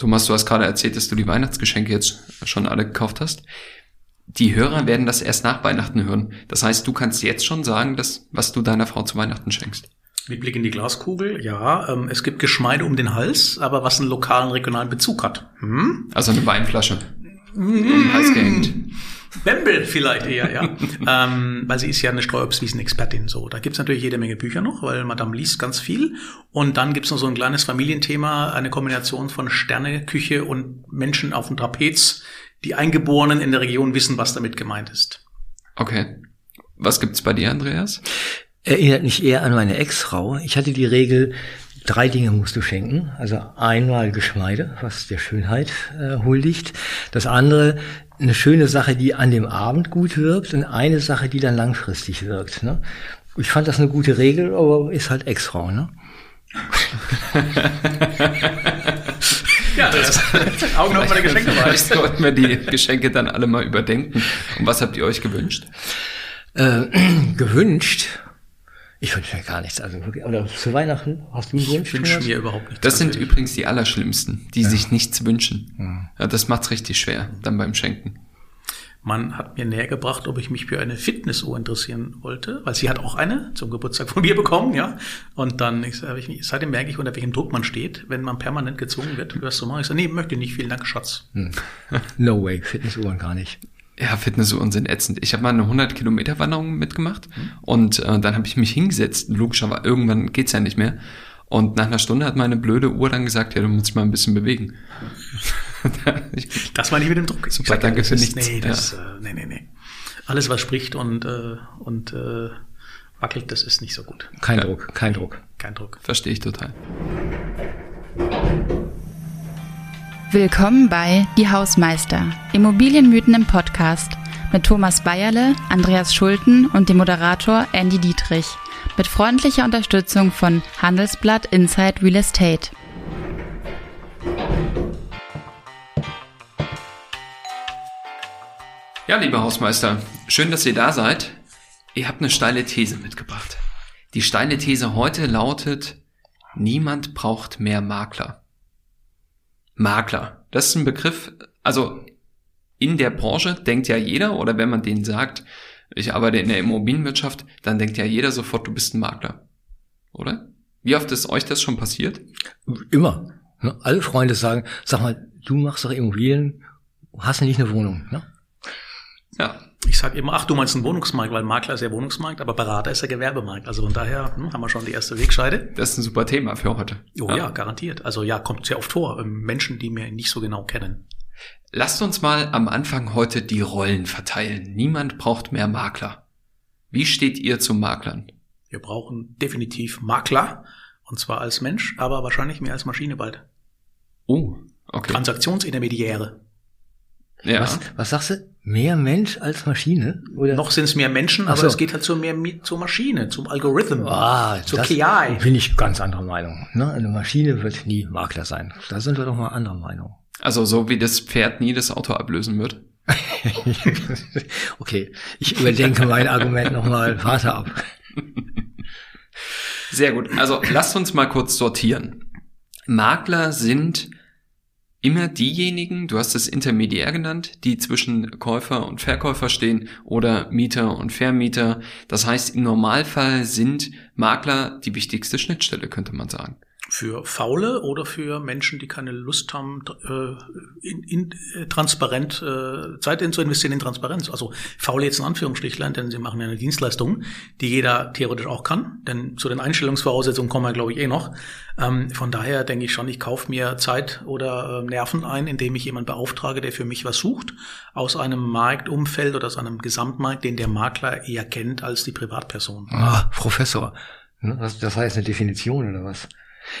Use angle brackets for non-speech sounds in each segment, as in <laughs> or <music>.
Thomas, du hast gerade erzählt, dass du die Weihnachtsgeschenke jetzt schon alle gekauft hast. Die Hörer werden das erst nach Weihnachten hören. Das heißt, du kannst jetzt schon sagen, dass, was du deiner Frau zu Weihnachten schenkst. Mit Blick in die Glaskugel, ja. Ähm, es gibt Geschmeide um den Hals, aber was einen lokalen, regionalen Bezug hat. Hm? Also eine Weinflasche. Um den Hals gehängt. Bembel vielleicht eher, ja. <laughs> ähm, weil sie ist ja eine Streuobstwiesen-Expertin. So, da gibt's natürlich jede Menge Bücher noch, weil Madame liest ganz viel. Und dann gibt's noch so ein kleines Familienthema, eine Kombination von Sterneküche und Menschen auf dem Trapez. Die Eingeborenen in der Region wissen, was damit gemeint ist. Okay. Was gibt's bei dir, Andreas? Erinnert mich eher an meine Ex-Frau. Ich hatte die Regel, drei Dinge musst du schenken. Also einmal Geschmeide, was der Schönheit äh, huldigt. Das andere eine schöne Sache, die an dem Abend gut wirkt und eine Sache, die dann langfristig wirkt. Ne? Ich fand das eine gute Regel, aber ist halt Ex-Frau, ne? <laughs> ja, das ist <laughs> Augen auf meine Geschenke Vielleicht sollten wir die Geschenke dann alle mal überdenken. Und was habt ihr euch gewünscht? Äh, <clears throat> gewünscht? Ich wünsche mir gar nichts. Also oder zu Weihnachten hast du einen Wunsch? Ich wünsche mir überhaupt nichts. Das sind übrigens die Allerschlimmsten, die ja. sich nichts wünschen. Ja. ja das macht's richtig schwer, dann beim Schenken. Man hat mir näher gebracht, ob ich mich für eine Fitnessuhr interessieren wollte, weil sie hat auch eine zum Geburtstag von mir bekommen, ja. Und dann, ich, ich, seitdem merke ich, unter welchem Druck man steht, wenn man permanent gezwungen wird, was zu machen. Ich sage, nee, möchte nicht, vielen Dank, Schatz. Hm. <laughs> No way, Fitnessuhren gar nicht. Ja, Fitnessuhren sind ätzend. Ich habe mal eine 100 Kilometer Wanderung mitgemacht mhm. und äh, dann habe ich mich hingesetzt. Logischerweise, irgendwann geht's ja nicht mehr. Und nach einer Stunde hat meine blöde Uhr dann gesagt, ja, du musst dich mal ein bisschen bewegen. das war nicht mit dem Druck. Super, sag, danke für nichts. Nee, das, ja. äh, nee, nee, nee. Alles, was spricht und, äh, und äh, wackelt, das ist nicht so gut. Kein ja. Druck, kein Druck. Kein Druck. Verstehe ich total. Willkommen bei Die Hausmeister, Immobilienmythen im Podcast mit Thomas Bayerle, Andreas Schulten und dem Moderator Andy Dietrich mit freundlicher Unterstützung von Handelsblatt Inside Real Estate. Ja, liebe Hausmeister, schön, dass ihr da seid. Ihr habt eine steile These mitgebracht. Die steile These heute lautet, niemand braucht mehr Makler. Makler. Das ist ein Begriff, also in der Branche denkt ja jeder, oder wenn man denen sagt, ich arbeite in der Immobilienwirtschaft, dann denkt ja jeder sofort, du bist ein Makler. Oder? Wie oft ist euch das schon passiert? Immer. Ne? Alle Freunde sagen, sag mal, du machst doch Immobilien, hast du nicht eine Wohnung, ne? Ja. Ich sage immer, ach, du meinst einen Wohnungsmarkt, weil Makler ist ja Wohnungsmarkt, aber Berater ist ja Gewerbemarkt. Also von daher hm, haben wir schon die erste Wegscheide. Das ist ein super Thema für heute. Oh ja, ja garantiert. Also ja, kommt sehr oft vor. Ähm, Menschen, die mir nicht so genau kennen. Lasst uns mal am Anfang heute die Rollen verteilen. Niemand braucht mehr Makler. Wie steht ihr zu Maklern? Wir brauchen definitiv Makler. Und zwar als Mensch, aber wahrscheinlich mehr als Maschine bald. Oh, okay. Transaktionsintermediäre. Ja. Was, was sagst du? Mehr Mensch als Maschine? Oder? Noch sind es mehr Menschen, aber so. es geht halt zu mehr zur Maschine, zum Algorithmen, ah, zur KI. Bin ich ganz anderer Meinung. Ne? Eine Maschine wird nie Makler sein. Da sind wir doch mal anderer Meinung. Also so wie das Pferd nie das Auto ablösen wird. <laughs> okay, ich überdenke mein Argument nochmal. Warte ab. Sehr gut. Also lasst uns mal kurz sortieren. Makler sind immer diejenigen, du hast es Intermediär genannt, die zwischen Käufer und Verkäufer stehen oder Mieter und Vermieter. Das heißt, im Normalfall sind Makler die wichtigste Schnittstelle, könnte man sagen für Faule oder für Menschen, die keine Lust haben, äh, in, in, äh, transparent äh, Zeit in zu investieren in Transparenz. Also Faule jetzt in Anführungsstrichlein, denn sie machen eine Dienstleistung, die jeder theoretisch auch kann. Denn zu den Einstellungsvoraussetzungen kommen wir, glaube ich, eh noch. Ähm, von daher denke ich schon, ich kaufe mir Zeit oder äh, Nerven ein, indem ich jemanden beauftrage, der für mich was sucht, aus einem Marktumfeld oder aus einem Gesamtmarkt, den der Makler eher kennt als die Privatperson. Ah, Professor. Ne, das heißt eine Definition oder was?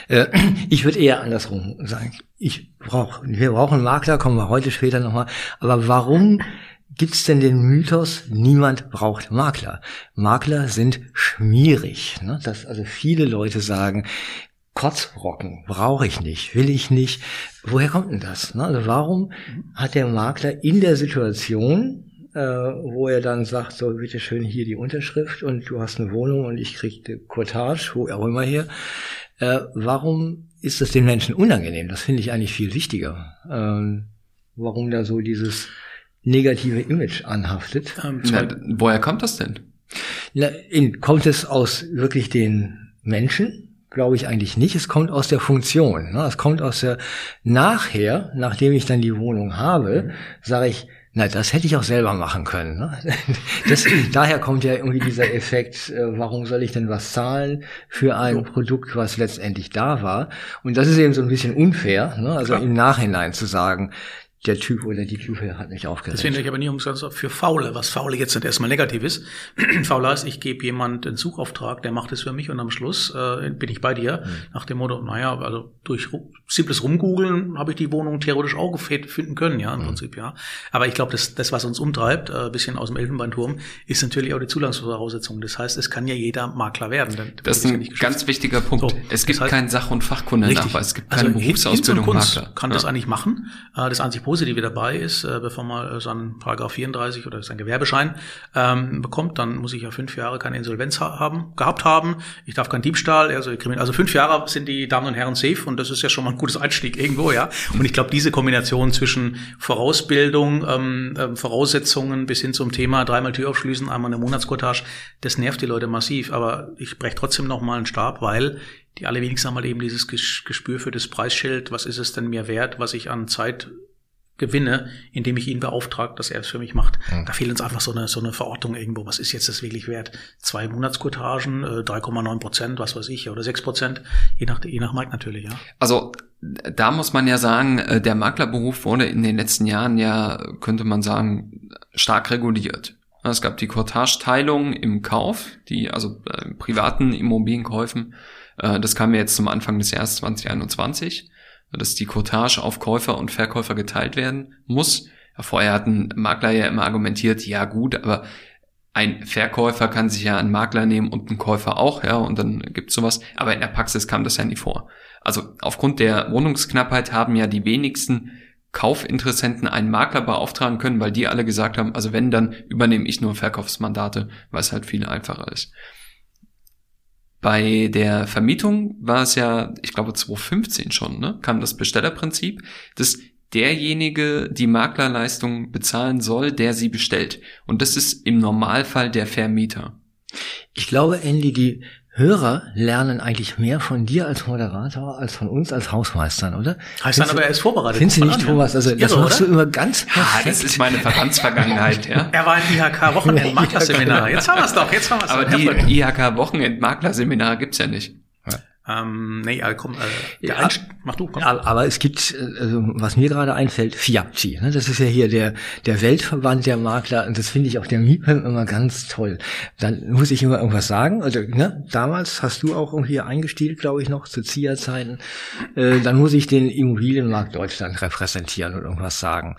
Äh, ich würde eher andersrum sagen. Ich brauche, wir brauchen Makler, kommen wir heute später nochmal. Aber warum gibt's denn den Mythos, niemand braucht Makler? Makler sind schmierig. Ne? Dass also viele Leute sagen, Kotzbrocken brauche ich nicht, will ich nicht. Woher kommt denn das? Ne? Also warum hat der Makler in der Situation, äh, wo er dann sagt, so bitteschön hier die Unterschrift und du hast eine Wohnung und ich krieg die Cottage, wo auch immer hier, äh, warum ist es den Menschen unangenehm? Das finde ich eigentlich viel wichtiger. Ähm, warum da so dieses negative Image anhaftet. Ähm, Na, woher kommt das denn? Na, in, kommt es aus wirklich den Menschen? Glaube ich eigentlich nicht. Es kommt aus der Funktion. Ne? Es kommt aus der nachher, nachdem ich dann die Wohnung habe, sage ich, na, das hätte ich auch selber machen können. Ne? <laughs> Das, daher kommt ja irgendwie dieser Effekt, äh, warum soll ich denn was zahlen für ein Produkt, was letztendlich da war? Und das ist eben so ein bisschen unfair, ne? also Klar. im Nachhinein zu sagen, der Typ oder die Type hat mich aufgeregt. Deswegen ich aber nie umsonst für Faule, was Faule jetzt nicht erstmal negativ ist. <clears throat> Faule heißt, ich gebe jemand einen Suchauftrag, der macht es für mich und am Schluss äh, bin ich bei dir. Mhm. Nach dem Motto, naja, also durch simples Rumgoogeln habe ich die Wohnung theoretisch auch finden können, ja, im mhm. Prinzip, ja. Aber ich glaube, das, das, was uns umtreibt, äh, bisschen aus dem Elfenbeinturm, ist natürlich auch die Zulassungsvoraussetzung. Das heißt, es kann ja jeder Makler werden. Denn das ist ein ganz wichtiger Punkt. So, es gibt das heißt, keinen Sach- und Fachkundenachweis. Es gibt keine also Berufsausbildung Makler. Kann ja. das eigentlich machen. Äh, das einzig Positive dabei ist, äh, bevor man äh, seinen Paragraph 34 oder seinen Gewerbeschein ähm, bekommt, dann muss ich ja fünf Jahre keine Insolvenz ha haben, gehabt haben. Ich darf keinen Diebstahl, also, also fünf Jahre sind die Damen und Herren safe und das ist ja schon mal ein gutes Einstieg irgendwo, ja. Und ich glaube, diese Kombination zwischen Vorausbildung, ähm, äh, Voraussetzungen bis hin zum Thema dreimal Tür aufschließen, einmal eine Monatskortage, das nervt die Leute massiv. Aber ich breche trotzdem noch mal einen Stab, weil die allerwenigsten haben halt eben dieses Gespür für das Preisschild. Was ist es denn mir wert, was ich an Zeit gewinne, indem ich ihn beauftrage, dass er es für mich macht. Mhm. Da fehlt uns einfach so eine, so eine Verortung irgendwo. Was ist jetzt das wirklich wert? Zwei Monatsquotagen, 3,9 äh, Prozent, was weiß ich, oder 6 Prozent, je nach, je nach Markt natürlich, ja. Also, da muss man ja sagen, äh, der Maklerberuf wurde in den letzten Jahren ja, könnte man sagen, stark reguliert. Es gab die Cortage-Teilung im Kauf, die, also äh, privaten Immobilienkäufen, das kam ja jetzt zum Anfang des Jahres 2021 dass die Cottage auf Käufer und Verkäufer geteilt werden muss. Vorher hatten Makler ja immer argumentiert, ja gut, aber ein Verkäufer kann sich ja einen Makler nehmen und einen Käufer auch, ja, und dann gibt's sowas. Aber in der Praxis kam das ja nie vor. Also aufgrund der Wohnungsknappheit haben ja die wenigsten Kaufinteressenten einen Makler beauftragen können, weil die alle gesagt haben, also wenn, dann übernehme ich nur Verkaufsmandate, weil es halt viel einfacher ist. Bei der Vermietung war es ja, ich glaube 2015 schon, ne, kam das Bestellerprinzip, dass derjenige die Maklerleistung bezahlen soll, der sie bestellt. Und das ist im Normalfall der Vermieter. Ich glaube, Andy, die Hörer lernen eigentlich mehr von dir als Moderator als von uns als Hausmeistern, oder? Heißt dann aber, er ist vorbereitet. Findest du nicht, Thomas? Also, das ja, machst oder? du immer ganz perfekt. Ja, das ist meine Verbandsvergangenheit, ja. <laughs> Er war im IHK-Wochenend-Maklerseminar. <laughs> Jetzt haben wir es doch, jetzt haben wir es Aber die IHK-Wochenend-Maklerseminar gibt's ja nicht. Ähm, nee, also komm, äh, ja, mach du, komm. Aber, es gibt, äh, also, was mir gerade einfällt, FIAPCI. Ne? Das ist ja hier der, der Weltverband der Makler und das finde ich auch der MIPEM immer ganz toll. Dann muss ich immer irgendwas sagen. Also, ne, damals hast du auch irgendwie eingestielt, glaube ich, noch zu ZIA-Zeiten. Äh, dann muss ich den Immobilienmarkt Deutschland repräsentieren und irgendwas sagen.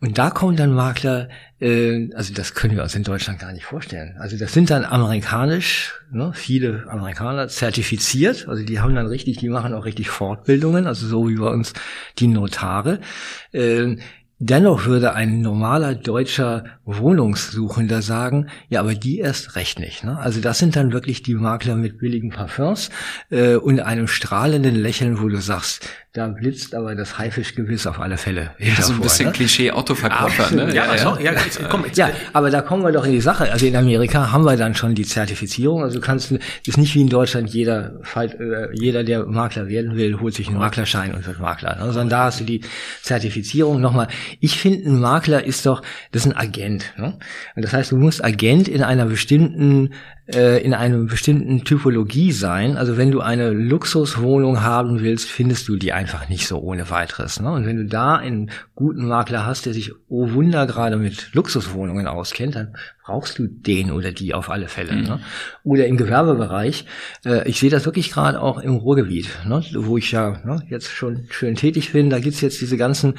Und da kommen dann Makler, äh, also das können wir uns in Deutschland gar nicht vorstellen. Also das sind dann amerikanisch, ne, viele Amerikaner zertifiziert, also die haben dann richtig, die machen auch richtig Fortbildungen, also so wie bei uns die Notare. Äh, Dennoch würde ein normaler deutscher Wohnungssuchender sagen, ja, aber die erst recht nicht. Ne? Also das sind dann wirklich die Makler mit billigen Parfums äh, und einem strahlenden Lächeln, wo du sagst, da blitzt aber das Haifischgewiss auf alle Fälle. Ja, so ein bisschen ne? Klischee-Autoverkäufer. Ne? Ja, ja, ja. ja, komm, jetzt, ja, aber da kommen wir doch in die Sache. Also in Amerika haben wir dann schon die Zertifizierung. Also kannst du, ist nicht wie in Deutschland jeder, äh, jeder, der Makler werden will, holt sich einen Maklerschein und wird Makler. Ne? Sondern da hast du die Zertifizierung. Nochmal, ich finde, ein Makler ist doch, das ist ein Agent. Ne? Und das heißt, du musst Agent in einer bestimmten äh, in einer bestimmten Typologie sein. Also wenn du eine Luxuswohnung haben willst, findest du die einfach nicht so ohne weiteres. Ne? Und wenn du da einen guten Makler hast, der sich, oh Wunder, gerade mit Luxuswohnungen auskennt, dann brauchst du den oder die auf alle Fälle. Mhm. Ne? Oder im Gewerbebereich. Äh, ich sehe das wirklich gerade auch im Ruhrgebiet, ne? wo ich ja ne, jetzt schon schön tätig bin. Da gibt's jetzt diese ganzen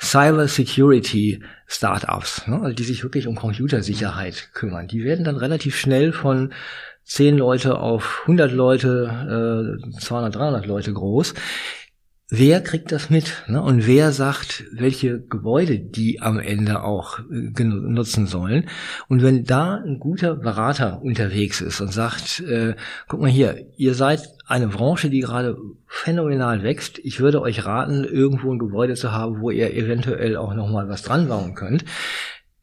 Cyber Security Startups, ne? also die sich wirklich um Computersicherheit kümmern. Die werden dann relativ schnell von 10 Leute auf 100 Leute, äh, 200, 300 Leute groß wer kriegt das mit? Ne? Und wer sagt, welche Gebäude die am Ende auch äh, nutzen sollen? Und wenn da ein guter Berater unterwegs ist und sagt, äh, guck mal hier, ihr seid eine Branche, die gerade phänomenal wächst. Ich würde euch raten, irgendwo ein Gebäude zu haben, wo ihr eventuell auch noch mal was dran bauen könnt.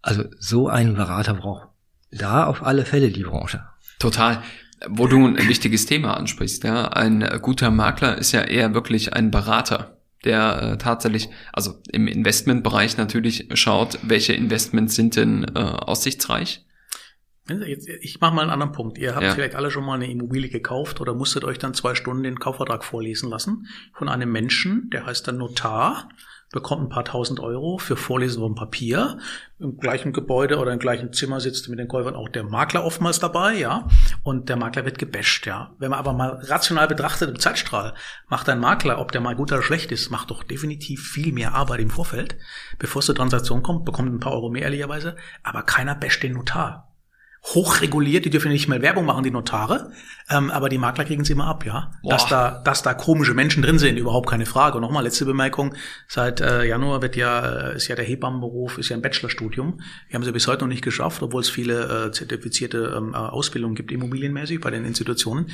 Also so einen Berater braucht da auf alle Fälle die Branche. Total wo du ein wichtiges Thema ansprichst, ja, ein guter Makler ist ja eher wirklich ein Berater, der äh, tatsächlich, also im Investmentbereich natürlich schaut, welche Investments sind denn äh, aussichtsreich. Ich mache mal einen anderen Punkt. Ihr habt ja. vielleicht alle schon mal eine Immobilie gekauft oder musstet euch dann zwei Stunden den Kaufvertrag vorlesen lassen von einem Menschen, der heißt dann Notar bekommt ein paar tausend Euro für Vorlesen vom Papier. Im gleichen Gebäude oder im gleichen Zimmer sitzt mit den Käufern auch der Makler oftmals dabei, ja. Und der Makler wird gebasht, ja. Wenn man aber mal rational betrachtet im Zeitstrahl, macht ein Makler, ob der mal gut oder schlecht ist, macht doch definitiv viel mehr Arbeit im Vorfeld. Bevor es zur Transaktion kommt, bekommt ein paar Euro mehr ehrlicherweise, aber keiner basht den Notar hochreguliert, die dürfen nicht mehr Werbung machen, die Notare, ähm, aber die Makler kriegen sie immer ab, ja. Dass da, dass da komische Menschen drin sind, überhaupt keine Frage. Und nochmal letzte Bemerkung: Seit äh, Januar wird ja äh, ist ja der Hebammenberuf ist ja ein Bachelorstudium. Wir haben sie bis heute noch nicht geschafft, obwohl es viele äh, zertifizierte ähm, äh, Ausbildungen gibt, immobilienmäßig bei den Institutionen.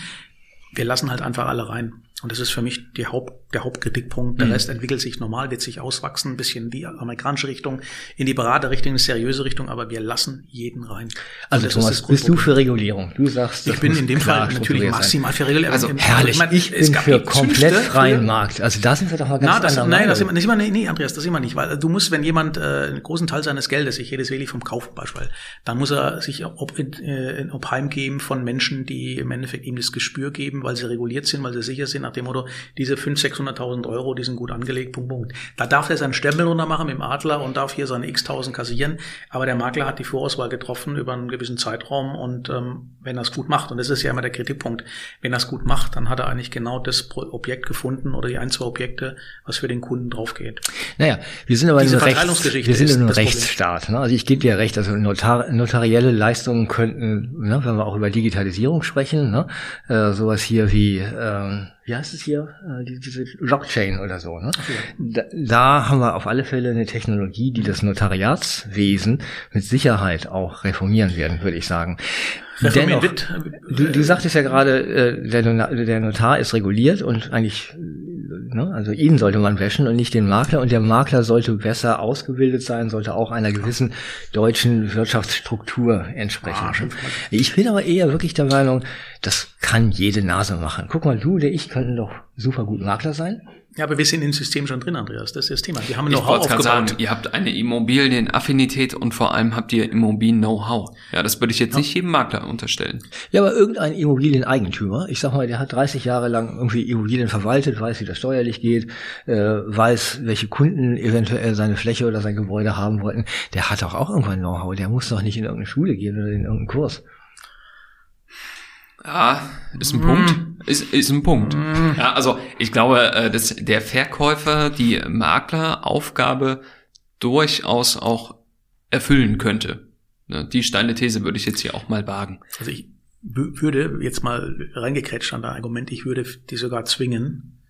Wir lassen halt einfach alle rein. Und das ist für mich die Haupt, der Hauptkritikpunkt. Der mhm. Rest entwickelt sich normal, wird sich auswachsen, ein bisschen in die amerikanische Richtung, in die Beraterrichtung, in die seriöse Richtung, aber wir lassen jeden rein. Also Thomas, bist du für Regulierung? Du sagst, ich bin in dem Fall natürlich maximal für Regulierung. Also herrlich, ich, ich bin für komplett freien Markt. Also da sind wir doch mal ganz Na, das, Nein, das immer, das immer, nee, Andreas, das immer nicht, weil du musst, wenn jemand äh, einen großen Teil seines Geldes, ich rede jetzt wirklich vom Kauf Beispiel, dann muss er sich ob, äh, ob heimgeben von Menschen, die im Endeffekt ihm das Gespür geben, weil sie reguliert sind, weil sie sicher sind, nach dem Motto, diese 500.000, 600.000 Euro, die sind gut angelegt, Punkt, Punkt. Da darf er seinen Stempel runtermachen mit dem Adler und darf hier seine x-tausend kassieren, aber der Makler hat die Vorauswahl getroffen über einen gewissen Zeitraum und ähm, wenn er es gut macht, und das ist ja immer der Kritikpunkt, wenn er es gut macht, dann hat er eigentlich genau das Objekt gefunden oder die ein, zwei Objekte, was für den Kunden drauf geht. Naja, wir sind aber in einem, Rechts, wir sind in einem Rechtsstaat. Ne? Also ich gebe dir recht, also notar notarielle Leistungen könnten, ne, wenn wir auch über Digitalisierung sprechen, ne, äh, sowas hier wie äh, wie heißt es hier, äh, die, diese Blockchain oder so. Ne? Da, da haben wir auf alle Fälle eine Technologie, die das Notariatswesen mit Sicherheit auch reformieren werden, würde ich sagen. Dennoch, du, du sagtest ja gerade, äh, der Notar ist reguliert und eigentlich, ne, also ihn sollte man wäschen und nicht den Makler. Und der Makler sollte besser ausgebildet sein, sollte auch einer gewissen deutschen Wirtschaftsstruktur entsprechen. Ah, ich bin aber eher wirklich der Meinung, das kann jede Nase machen. Guck mal, du oder ich könnten doch super gut Makler sein. Ja, aber wir sind im System schon drin, Andreas. Das ist das Thema. Wir haben noch aufgebaut. Sagen, ihr habt eine Immobilienaffinität und vor allem habt ihr Immobilien-Know-how. Ja, das würde ich jetzt ja. nicht jedem Makler unterstellen. Ja, aber irgendein Immobilieneigentümer, ich sag mal, der hat 30 Jahre lang irgendwie Immobilien verwaltet, weiß, wie das steuerlich geht, äh, weiß, welche Kunden eventuell seine Fläche oder sein Gebäude haben wollten. Der hat doch auch irgendwann Know-how. Der muss doch nicht in irgendeine Schule gehen oder in irgendeinen Kurs. Ja, ist ein mm. Punkt. Ist, ist ein Punkt. Mm. Ja, also ich glaube, äh, dass der Verkäufer die Makleraufgabe durchaus auch erfüllen könnte. Ne, die steile These würde ich jetzt hier auch mal wagen. Also ich würde jetzt mal reingekretscht an das Argument, ich würde die sogar zwingen,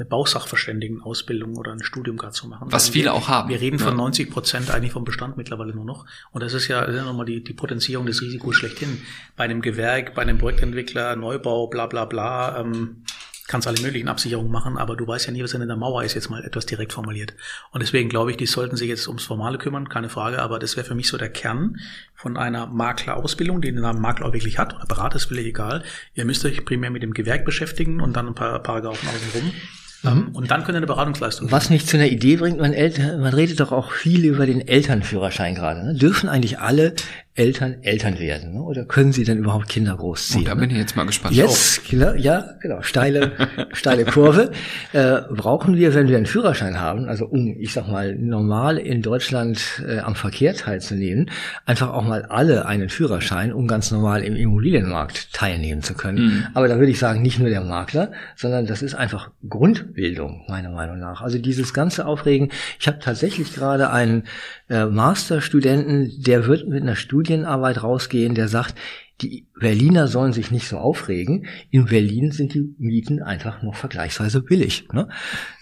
eine Bausachverständigenausbildung oder ein Studium gerade zu machen. Was viele wir, auch haben. Wir reden von ja. 90 Prozent eigentlich vom Bestand mittlerweile nur noch. Und das ist ja, das ist ja nochmal die, die Potenzierung des Risikos schlechthin. Bei einem Gewerk, bei einem Projektentwickler, Neubau, bla bla bla, ähm, kannst alle möglichen Absicherungen machen, aber du weißt ja nie, was in der Mauer ist, jetzt mal etwas direkt formuliert. Und deswegen glaube ich, die sollten sich jetzt ums Formale kümmern, keine Frage, aber das wäre für mich so der Kern von einer Maklerausbildung, die den Namen Makler auch wirklich hat, oder Berater ist völlig egal. Ihr müsst euch primär mit dem Gewerk beschäftigen und dann ein paar Paragraphen außenrum. Mhm. Und dann können eine Beratungsleistung. Was mich zu einer Idee bringt, man, Eltern, man redet doch auch viel über den Elternführerschein gerade. Ne? Dürfen eigentlich alle Eltern Eltern werden? Ne? Oder können sie denn überhaupt Kinder großziehen? Oh, da ne? bin ich jetzt mal gespannt. Jetzt, genau, ja, genau, steile, <laughs> steile Kurve. Äh, brauchen wir, wenn wir einen Führerschein haben, also um, ich sag mal, normal in Deutschland äh, am Verkehr teilzunehmen, einfach auch mal alle einen Führerschein, um ganz normal im Immobilienmarkt teilnehmen zu können. Mhm. Aber da würde ich sagen, nicht nur der Makler, sondern das ist einfach Grundbildung, meiner Meinung nach. Also dieses ganze Aufregen. Ich habe tatsächlich gerade einen äh, Masterstudenten, der wird mit einer Studienarbeit rausgehen, der sagt, die Berliner sollen sich nicht so aufregen. In Berlin sind die Mieten einfach noch vergleichsweise billig. Ne?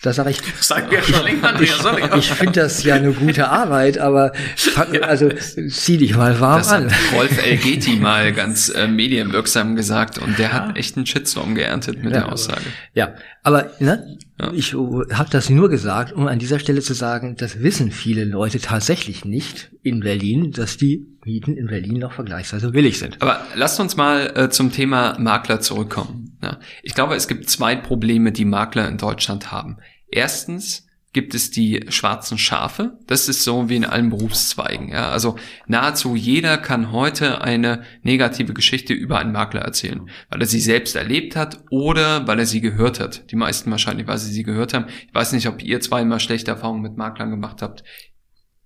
Da sage ich, <laughs> Sag mir schon länger, ich, ich finde das ja eine gute Arbeit, aber fang, also zieh dich mal warm Das an. hat Rolf Elgeti <laughs> mal ganz äh, medienwirksam gesagt und der hat echt einen Shitstorm geerntet mit Ja, der Aussage. Ja, aber ne, Ja. ich habe das nur gesagt, um an dieser Stelle zu sagen, das wissen viele Leute tatsächlich nicht in Berlin, dass die Mieten in Berlin noch vergleichsweise billig sind. Aber lasst uns mal äh, zum Thema Makler zurückkommen. Ja. Ich glaube, es gibt zwei Probleme, die Makler in Deutschland haben. Erstens gibt es die schwarzen Schafe. Das ist so wie in allen Berufszweigen. Ja. Also nahezu jeder kann heute eine negative Geschichte über einen Makler erzählen, weil er sie selbst erlebt hat oder weil er sie gehört hat. Die meisten wahrscheinlich, weil sie sie gehört haben. Ich weiß nicht, ob ihr zweimal schlechte Erfahrungen mit Maklern gemacht habt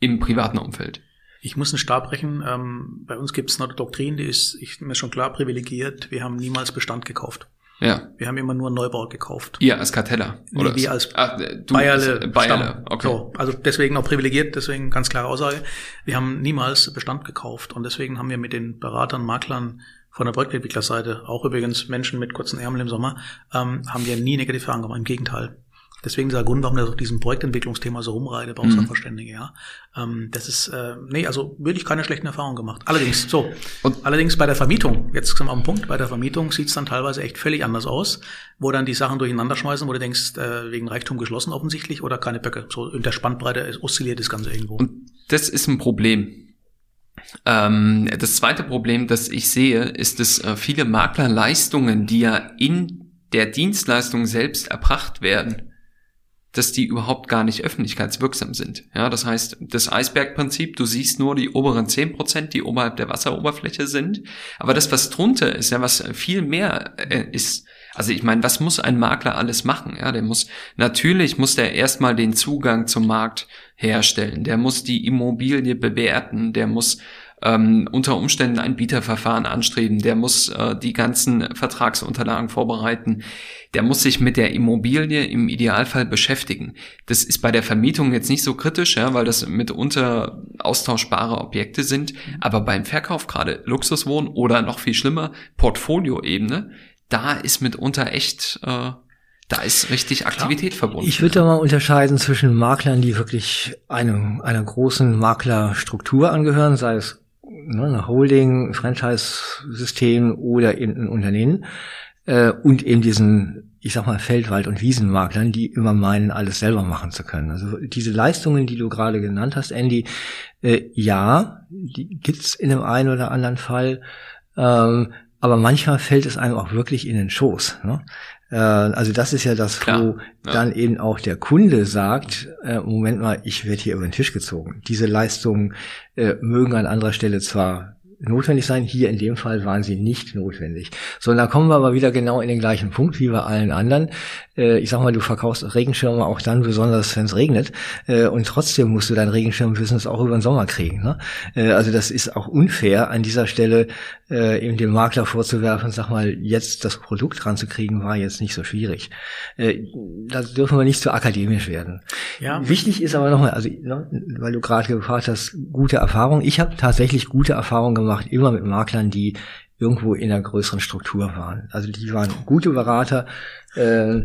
im privaten Umfeld. Ich muss einen Stab brechen. Ähm, bei uns gibt es eine Doktrin, die ist, mir schon klar privilegiert. Wir haben niemals Bestand gekauft. Ja. Wir haben immer nur Neubau gekauft. Ihr als Karteller? Nee, Oder wir als ah, du Bayerle, Bayerle. Okay. So, also deswegen auch privilegiert, deswegen ganz klare Aussage. Wir haben niemals Bestand gekauft und deswegen haben wir mit den Beratern, Maklern von der Projektentwicklerseite, auch übrigens Menschen mit kurzen Ärmeln im Sommer, ähm, haben wir nie negative gemacht. Im Gegenteil. Deswegen dieser Grund, warum das auf diesem Projektentwicklungsthema so rumreite, unserer Mhm. Ja. Ähm, das ist, äh, nee, also wirklich keine schlechten Erfahrungen gemacht. Allerdings, so. Und- allerdings bei der Vermietung, jetzt sind wir am Punkt, bei der Vermietung sieht's dann teilweise echt völlig anders aus, wo dann die Sachen durcheinander schmeißen, wo du denkst, äh, wegen Reichtum geschlossen offensichtlich oder keine Böcke. So in der Spannbreite oszilliert das Ganze irgendwo. Und das ist ein Problem. Ähm, das zweite Problem, das ich sehe, ist, dass äh, viele Maklerleistungen, die ja in der Dienstleistung selbst erbracht werden, dass die überhaupt gar nicht öffentlichkeitswirksam sind. Ja, das heißt, das Eisbergprinzip, du siehst nur die oberen 10%, die oberhalb der Wasseroberfläche sind, aber das, was drunter ist, ja, was viel mehr äh, ist, also ich meine, was muss ein Makler alles machen? Ja, der muss, natürlich muss der erstmal den Zugang zum Markt herstellen, der muss die Immobilie bewerten, der muss ähm, unter Umständen ein Bieterverfahren anstreben, der muss äh, die ganzen Vertragsunterlagen vorbereiten, der muss sich mit der Immobilie im Idealfall beschäftigen. Das ist bei der Vermietung jetzt nicht so kritisch, ja, weil das mitunter austauschbare Objekte sind, aber beim Verkauf gerade Luxuswohnen oder noch viel schlimmer Portfolioebene, da ist mitunter echt, äh, da ist richtig Aktivität verbunden. Ich würde da mal unterscheiden zwischen Maklern, die wirklich einem, einer großen Maklerstruktur angehören, sei es ne, eine Holding, Franchise-System oder eben ein Unternehmen, äh, und eben diesen, ich sag mal, Feldwald- und Wiesenmaklern, die immer meinen, alles selber machen zu können. Also diese Leistungen, die du gerade genannt hast, Andy, äh, ja, die gibt's in dem einen oder anderen Fall, ähm, aber manchmal fällt es einem auch wirklich in den Schoß. Ne? Äh, also das ist ja das, Klar, wo ja. dann eben auch der Kunde sagt, äh, Moment mal, ich werde hier über den Tisch gezogen. Diese Leistungen äh, mögen an anderer Stelle zwar notwendig sein, hier in dem Fall waren sie nicht notwendig. So, und da kommen wir aber wieder genau in den gleichen Punkt wie bei allen anderen. Äh, ich sag mal, du verkaufst Regenschirme auch dann besonders, wenn es regnet. Äh, und trotzdem musst du dein Regenschirmbusiness auch über den Sommer kriegen. Ne? Äh, also das ist auch unfair, an dieser Stelle äh, eben dem Makler vorzuwerfen, sag mal, jetzt das Produkt ranzukriegen, war jetzt nicht so schwierig. Äh, da dürfen wir nicht zu akademisch werden. Ja. Wichtig ist aber nochmal, also ne, weil du gerade gefragt hast, gute Erfahrung. Ich habe tatsächlich gute Erfahrungen gemacht, immer mit Maklern, die irgendwo in einer größeren Struktur waren. Also die waren gute Berater äh,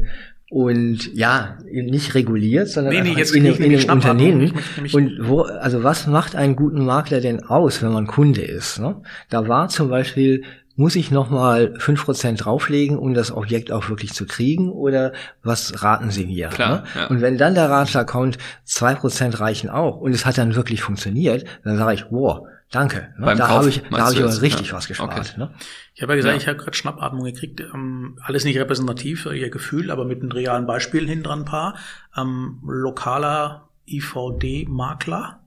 und ja, nicht reguliert, sondern Nee, nee, in, in nämlich einem. Unternehmen. Und wo, also was macht einen guten Makler denn aus, wenn man Kunde ist? Ne? Da war zum Beispiel muss ich nochmal 5% drauflegen, um das Objekt auch wirklich zu kriegen? Oder was raten Sie mir? Klar, ne? ja. Und wenn dann der Ratschlag kommt, 2% reichen auch und es hat dann wirklich funktioniert, dann sage ich, wow, danke. Ne? Beim Da Kauf habe ich, da du ich aber richtig Ja. was gespart. Okay. Ne? Ich habe ja gesagt, Ja. ich habe gerade Schnappatmung gekriegt. Ähm, alles nicht repräsentativ für ihr Gefühl, aber mit einem realen Beispiel hinten dran ein paar. Ähm, lokaler IVD-Makler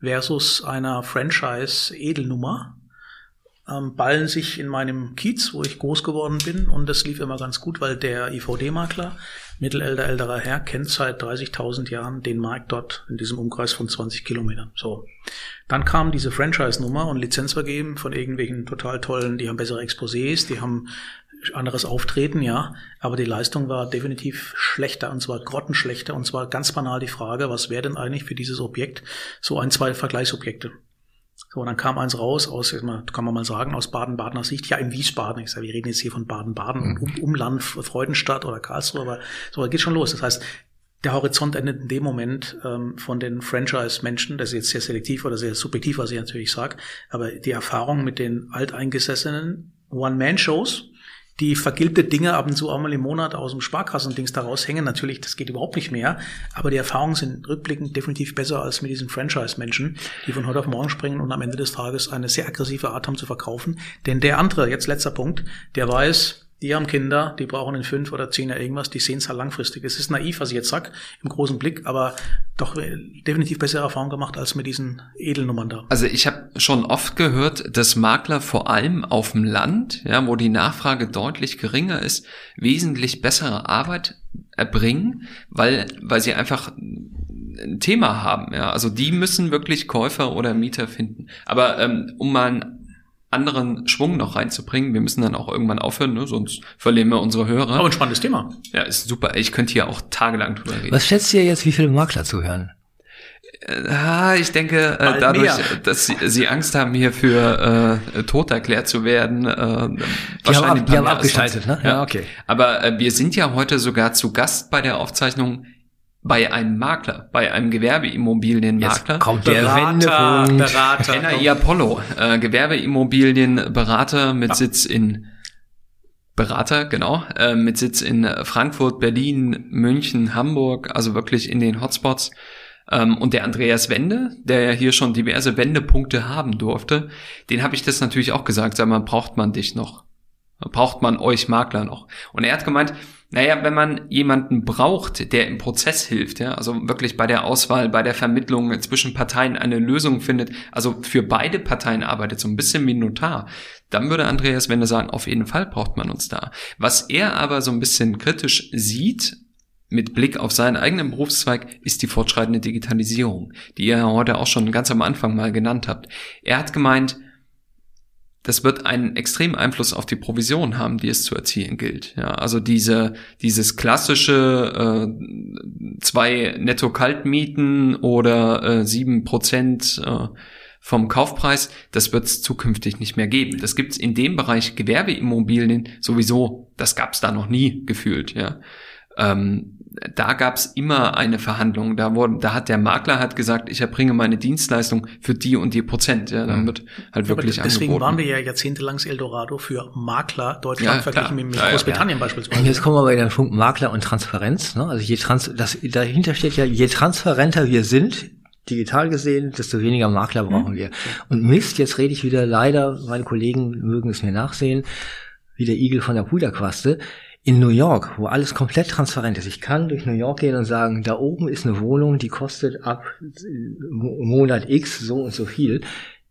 versus einer Franchise-Edelnummer ähm, ballen sich in meinem Kiez, wo ich groß geworden bin. Und das lief immer ganz gut, weil der IVD-Makler, mittelälter, älterer Herr, kennt seit 30.000 Jahren den Markt dort in diesem Umkreis von 20 Kilometern. So. Dann kam diese Franchise-Nummer und Lizenz vergeben von irgendwelchen total tollen, die haben bessere Exposés, die haben anderes Auftreten, ja, aber die Leistung war definitiv schlechter und zwar grottenschlechter und zwar ganz banal die Frage, was wäre denn eigentlich für dieses Objekt so ein, zwei Vergleichsobjekte? So, und dann kam eins raus aus, kann man mal sagen, aus Baden-Badener Sicht, ja, in Wiesbaden. Ich sage, wir reden jetzt hier von Baden-Baden und um, Umland, Freudenstadt oder Karlsruhe, aber so, geht schon los. Das heißt, der Horizont endet in dem Moment ähm, von den Franchise-Menschen, das ist jetzt sehr selektiv oder sehr subjektiv, was ich natürlich sage, aber die Erfahrung mit den alteingesessenen One-Man-Shows, die vergilbte Dinge ab und zu auch mal im Monat aus dem Sparkassendings da raushängen. Natürlich, das geht überhaupt nicht mehr. Aber die Erfahrungen sind rückblickend definitiv besser als mit diesen Franchise-Menschen, die von heute auf morgen springen und am Ende des Tages eine sehr aggressive Art haben zu verkaufen. Denn der andere, jetzt letzter Punkt, der weiß, die haben Kinder, die brauchen in fünf oder zehn Jahren irgendwas, die sehen es halt langfristig. Es ist naiv, was ich jetzt sag, im großen Blick, aber doch äh, definitiv bessere Erfahrungen gemacht als mit diesen Edelnummern da. Also ich habe schon oft gehört, dass Makler vor allem auf dem Land, ja, wo die Nachfrage deutlich geringer ist, wesentlich bessere Arbeit erbringen, weil, weil sie einfach ein Thema haben. Ja. Also die müssen wirklich Käufer oder Mieter finden. Aber ähm, um mal ein anderen Schwung noch reinzubringen. Wir müssen dann auch irgendwann aufhören, ne? sonst verlieren wir unsere Hörer. Aber ein spannendes Thema. Ja, ist super. Ich könnte hier auch tagelang drüber reden. Was schätzt ihr jetzt, wie viele Makler zuhören? Äh, ich denke, äh, dadurch, mehr. dass sie, sie, Angst haben, hier für äh, tot erklärt zu werden, äh, die haben, ab, die haben abgeschaltet, ne? Ja, okay. Aber äh, wir sind ja heute sogar zu Gast bei der Aufzeichnung bei einem Makler, bei einem Gewerbeimmobilienmakler. Jetzt kommt der Berater, Wendepunkt. Berater. NAI Apollo, äh, Gewerbeimmobilienberater mit ja. Sitz in Berater, genau, äh, mit Sitz in Frankfurt, Berlin, München, Hamburg, also wirklich in den Hotspots. Ähm, und der Andreas Wende, der ja hier schon diverse Wendepunkte haben durfte, den habe ich das natürlich auch gesagt, sag mal, braucht man dich noch? Braucht man euch Makler noch? Und er hat gemeint, naja, wenn man jemanden braucht, der im Prozess hilft, ja, also wirklich bei der Auswahl, bei der Vermittlung zwischen Parteien eine Lösung findet, also für beide Parteien arbeitet, so ein bisschen wie Notar, dann würde Andreas Wende sagen, auf jeden Fall braucht man uns da. Was er aber so ein bisschen kritisch sieht, mit Blick auf seinen eigenen Berufszweig ist die fortschreitende Digitalisierung, die ihr heute auch schon ganz am Anfang mal genannt habt. Er hat gemeint, das wird einen extremen Einfluss auf die Provision haben, die es zu erzielen gilt. Ja, also diese, dieses klassische äh, zwei Netto-Kaltmieten oder sieben äh, Prozent äh, vom Kaufpreis, das wird es zukünftig nicht mehr geben. Das gibt es in dem Bereich Gewerbeimmobilien sowieso, das gab es da noch nie gefühlt. Ja. Ähm, da gab es immer eine Verhandlung. Da, wurde, da hat der Makler hat gesagt, ich erbringe meine Dienstleistung für die und die Prozent. Ja, dann mhm. wird halt wirklich ja, Deswegen angeboten. waren wir ja jahrzehntelang Eldorado für Makler Deutschland ja, verglichen mit, mit Großbritannien beispielsweise. Und jetzt kommen wir bei dem Punkt Makler und Transparenz. Ne? Also je trans das, dahinter steht ja, je transparenter wir sind, digital gesehen, desto weniger Makler brauchen mhm. wir. Und Mist, jetzt rede ich wieder leider, meine Kollegen mögen es mir nachsehen, wie der Igel von der Puderquaste in New York, wo alles komplett transparent ist. Ich kann durch New York gehen und sagen, da oben ist eine Wohnung, die kostet ab Monat X so und so viel.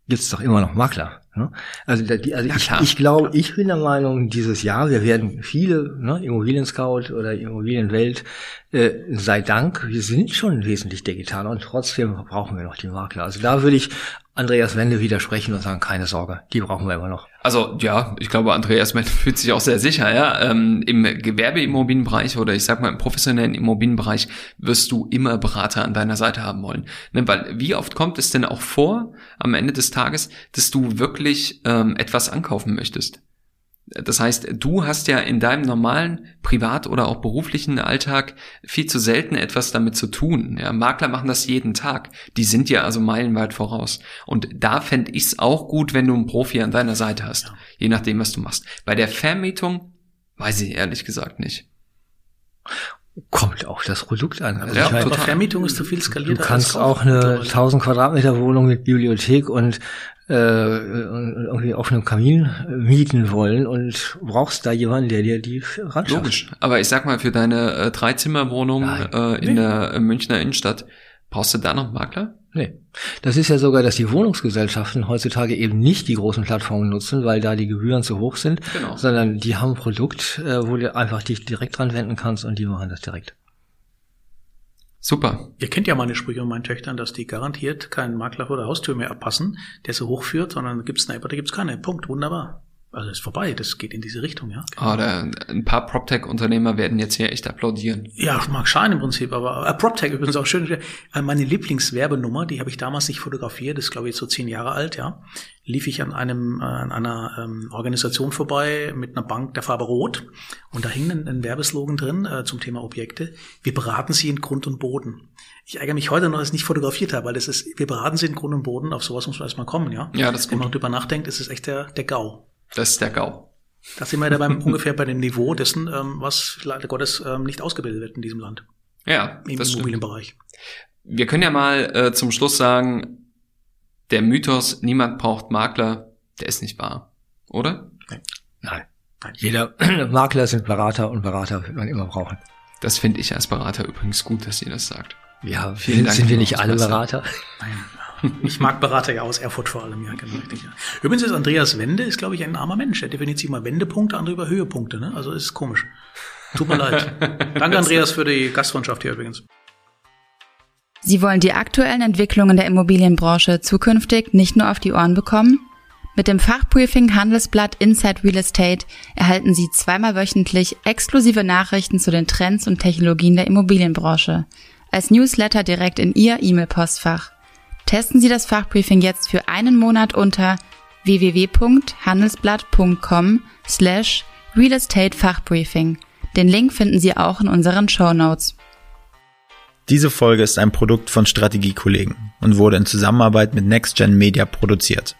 Gibt's doch immer noch Makler. Ne? Also, also ja, ich, ich glaube, ich bin der Meinung, dieses Jahr, wir werden viele, ne, Immobilien Scout oder Immobilienwelt, äh, sei Dank, wir sind schon wesentlich digitaler und trotzdem brauchen wir noch die Makler. Also da würde ich Andreas Wende widersprechen und sagen, keine Sorge, die brauchen wir immer noch. Also ja, ich glaube, Andreas Wende <laughs> fühlt sich auch sehr sicher. Ja, ähm, Im Gewerbeimmobilienbereich oder ich sag mal im professionellen Immobilienbereich wirst du immer Berater an deiner Seite haben wollen. Ne, weil wie oft kommt es denn auch vor am Ende des Tages, dass du wirklich ähm, etwas ankaufen möchtest? Das heißt, du hast ja in deinem normalen privat- oder auch beruflichen Alltag viel zu selten etwas damit zu tun. Ja, Makler machen das jeden Tag. Die sind ja also meilenweit voraus. Und da fände ich es auch gut, wenn du einen Profi an deiner Seite hast. Ja. Je nachdem, was du machst. Bei der Vermietung weiß ich ehrlich gesagt nicht. Kommt auch das Produkt an. Also ja, meine, Vermietung ist zu viel skaliert. Du kannst auch eine 1000 Quadratmeter Wohnung mit Bibliothek und äh, irgendwie auf einem Kamin mieten wollen und brauchst da jemanden, der dir die ran Logisch. Aber ich sag mal, für deine äh, Dreizimmerwohnung äh, in nee. der äh, Münchner Innenstadt, brauchst du da noch einen Makler? Nee. Das ist ja sogar, dass die Wohnungsgesellschaften heutzutage eben nicht die großen Plattformen nutzen, weil da die Gebühren zu hoch sind, genau. sondern die haben ein Produkt, äh, wo du einfach dich direkt dran wenden kannst und die machen das direkt. Super. Ihr kennt ja meine Sprüche und meinen Töchtern, dass die garantiert keinen Makler vor der Haustür mehr abpassen, der so hochführt, sondern gibt es Sniper, da gibt es keine. Punkt. Wunderbar. Also ist vorbei, das geht in diese Richtung, ja. Oder ein paar PropTech-Unternehmer werden jetzt hier echt applaudieren. Ja, mag scheinen im Prinzip, aber äh, PropTech übrigens auch schön. <laughs> Äh, meine Lieblingswerbenummer, die habe ich damals nicht fotografiert, das ist glaube ich so zehn Jahre alt, ja. Lief ich an einem äh, an einer ähm, Organisation vorbei mit einer Bank der Farbe Rot und da hing ein, ein Werbeslogan drin äh, zum Thema Objekte. Wir beraten Sie in Grund und Boden. Ich ärgere mich heute noch, dass ich nicht fotografiert habe, weil das ist, wir beraten Sie in Grund und Boden, auf sowas muss man erstmal kommen, ja. Ja, das ist Wenn gut. man drüber nachdenkt, ist es echt der, der GAU. Das ist der GAU. Da sind wir ja beim, <laughs> ungefähr bei dem Niveau dessen, ähm, was leider Gottes ähm, nicht ausgebildet wird in diesem Land, Ja, im das stimmt. Immobilienbereich. Wir können ja mal äh, zum Schluss sagen, der Mythos, niemand braucht Makler, der ist nicht wahr. Oder? Nein. Jeder <clears throat> Makler sind Berater und Berater wird man immer brauchen. Das finde ich als Berater übrigens gut, dass ihr das sagt. Ja, Vielen sind, Dank, sind wir nicht alle. Berater? Nein. Ich mag Berater ja aus Erfurt vor allem, ja, genau richtig. Ja. Übrigens ist Andreas Wende, ist glaube ich ein armer Mensch. Er definiert sich mal Wendepunkte, andere über Höhepunkte, ne? Also ist komisch. Tut mir leid. Danke <laughs> Andreas für die Gastfreundschaft hier übrigens. Sie wollen die aktuellen Entwicklungen der Immobilienbranche zukünftig nicht nur auf die Ohren bekommen? Mit dem Fachbriefing Handelsblatt Inside Real Estate erhalten Sie zweimal wöchentlich exklusive Nachrichten zu den Trends und Technologien der Immobilienbranche. Als Newsletter direkt in Ihr E-Mail-Postfach. Testen Sie das Fachbriefing jetzt für einen Monat unter www.handelsblatt.com slash Real Fachbriefing. Den Link finden Sie auch in unseren Show Notes. Diese Folge ist ein Produkt von Strategiekollegen und wurde in Zusammenarbeit mit NextGen Media produziert.